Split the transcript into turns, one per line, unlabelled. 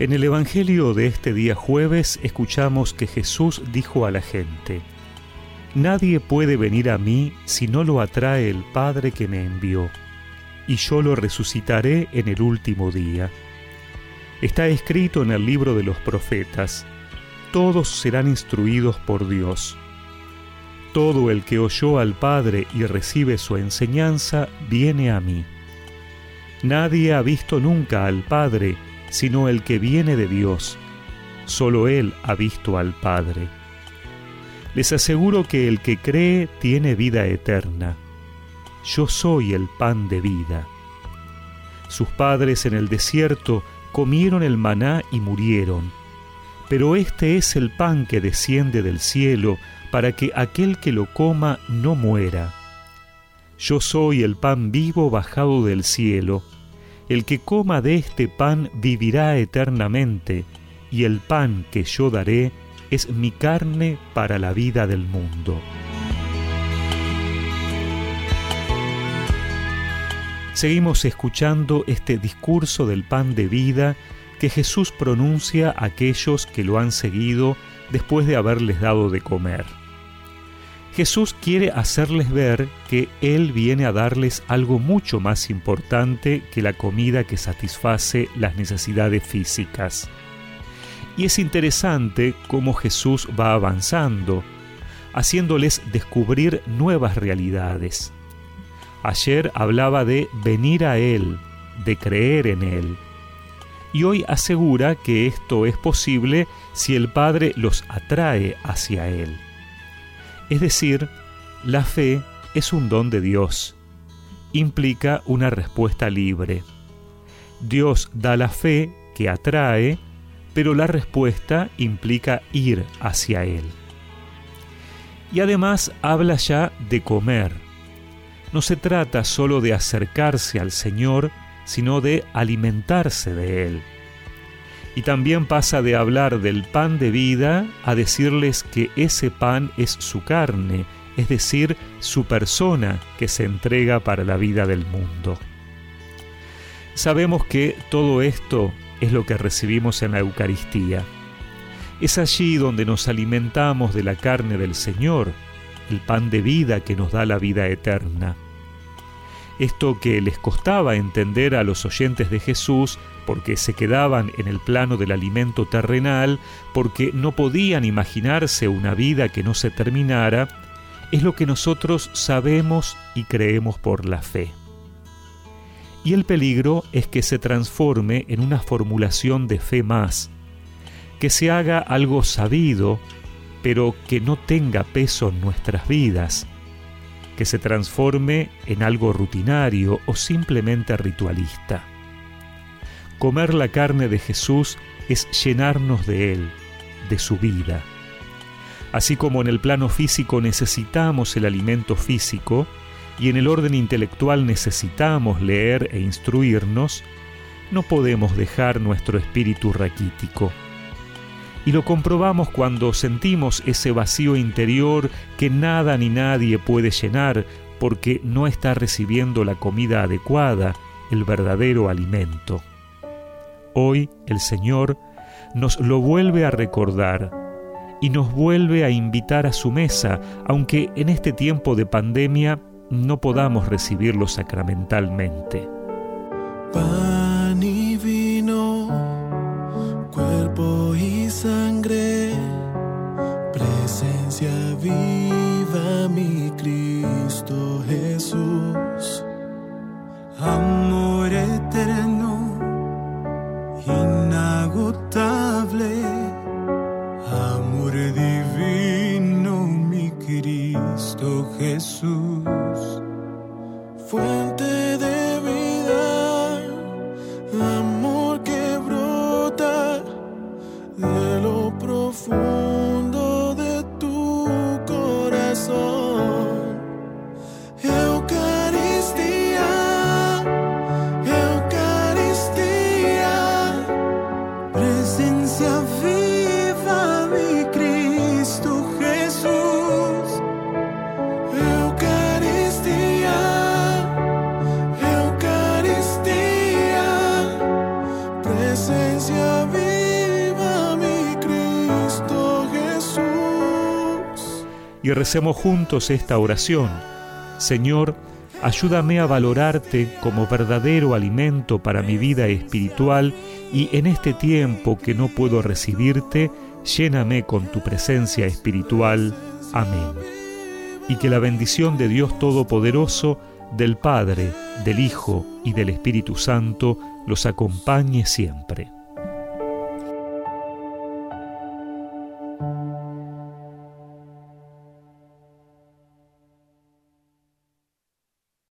En el Evangelio de este día jueves escuchamos que Jesús dijo a la gente, Nadie puede venir a mí si no lo atrae el Padre que me envió, y yo lo resucitaré en el último día. Está escrito en el libro de los profetas, todos serán instruidos por Dios. Todo el que oyó al Padre y recibe su enseñanza viene a mí. Nadie ha visto nunca al Padre, sino el que viene de Dios. Solo Él ha visto al Padre. Les aseguro que el que cree tiene vida eterna. Yo soy el pan de vida. Sus padres en el desierto comieron el maná y murieron. Pero este es el pan que desciende del cielo para que aquel que lo coma no muera. Yo soy el pan vivo bajado del cielo el que coma de este pan vivirá eternamente, y el pan que yo daré es mi carne para la vida del mundo. Seguimos escuchando este discurso del pan de vida que Jesús pronuncia a aquellos que lo han seguido después de haberles dado de comer. Jesús quiere hacerles ver que Él viene a darles algo mucho más importante que la comida que satisface las necesidades físicas. Y es interesante cómo Jesús va avanzando, haciéndoles descubrir nuevas realidades. Ayer hablaba de venir a Él, de creer en Él. Y hoy asegura que esto es posible si el Padre los atrae hacia Él. Es decir, la fe es un don de Dios. Implica una respuesta libre. Dios da la fe que atrae, pero la respuesta implica ir hacia Él. Y además habla ya de comer. No se trata solo de acercarse al Señor, sino de alimentarse de Él. Y también pasa de hablar del pan de vida a decirles que ese pan es su carne, es decir, su persona que se entrega para la vida del mundo. Sabemos que todo esto es lo que recibimos en la Eucaristía. Es allí donde nos alimentamos de la carne del Señor, el pan de vida que nos da la vida eterna. Esto que les costaba entender a los oyentes de Jesús porque se quedaban en el plano del alimento terrenal, porque no podían imaginarse una vida que no se terminara, es lo que nosotros sabemos y creemos por la fe. Y el peligro es que se transforme en una formulación de fe más, que se haga algo sabido, pero que no tenga peso en nuestras vidas, que se transforme en algo rutinario o simplemente ritualista. Comer la carne de Jesús es llenarnos de Él, de su vida. Así como en el plano físico necesitamos el alimento físico y en el orden intelectual necesitamos leer e instruirnos, no podemos dejar nuestro espíritu raquítico y lo comprobamos cuando sentimos ese vacío interior que nada ni nadie puede llenar porque no está recibiendo la comida adecuada, el verdadero alimento. Hoy el Señor nos lo vuelve a recordar y nos vuelve a invitar a su mesa, aunque en este tiempo de pandemia no podamos recibirlo sacramentalmente.
Jesús, amor eterno, inagotable, amor divino mi Cristo Jesús, presencia viva, mi Cristo Jesús. Eucaristía, Eucaristía, presencia viva, mi Cristo Jesús.
Y recemos juntos esta oración. Señor, ayúdame a valorarte como verdadero alimento para mi vida espiritual y en este tiempo que no puedo recibirte, lléname con tu presencia espiritual. Amén. Y que la bendición de Dios Todopoderoso, del Padre, del Hijo y del Espíritu Santo los acompañe siempre.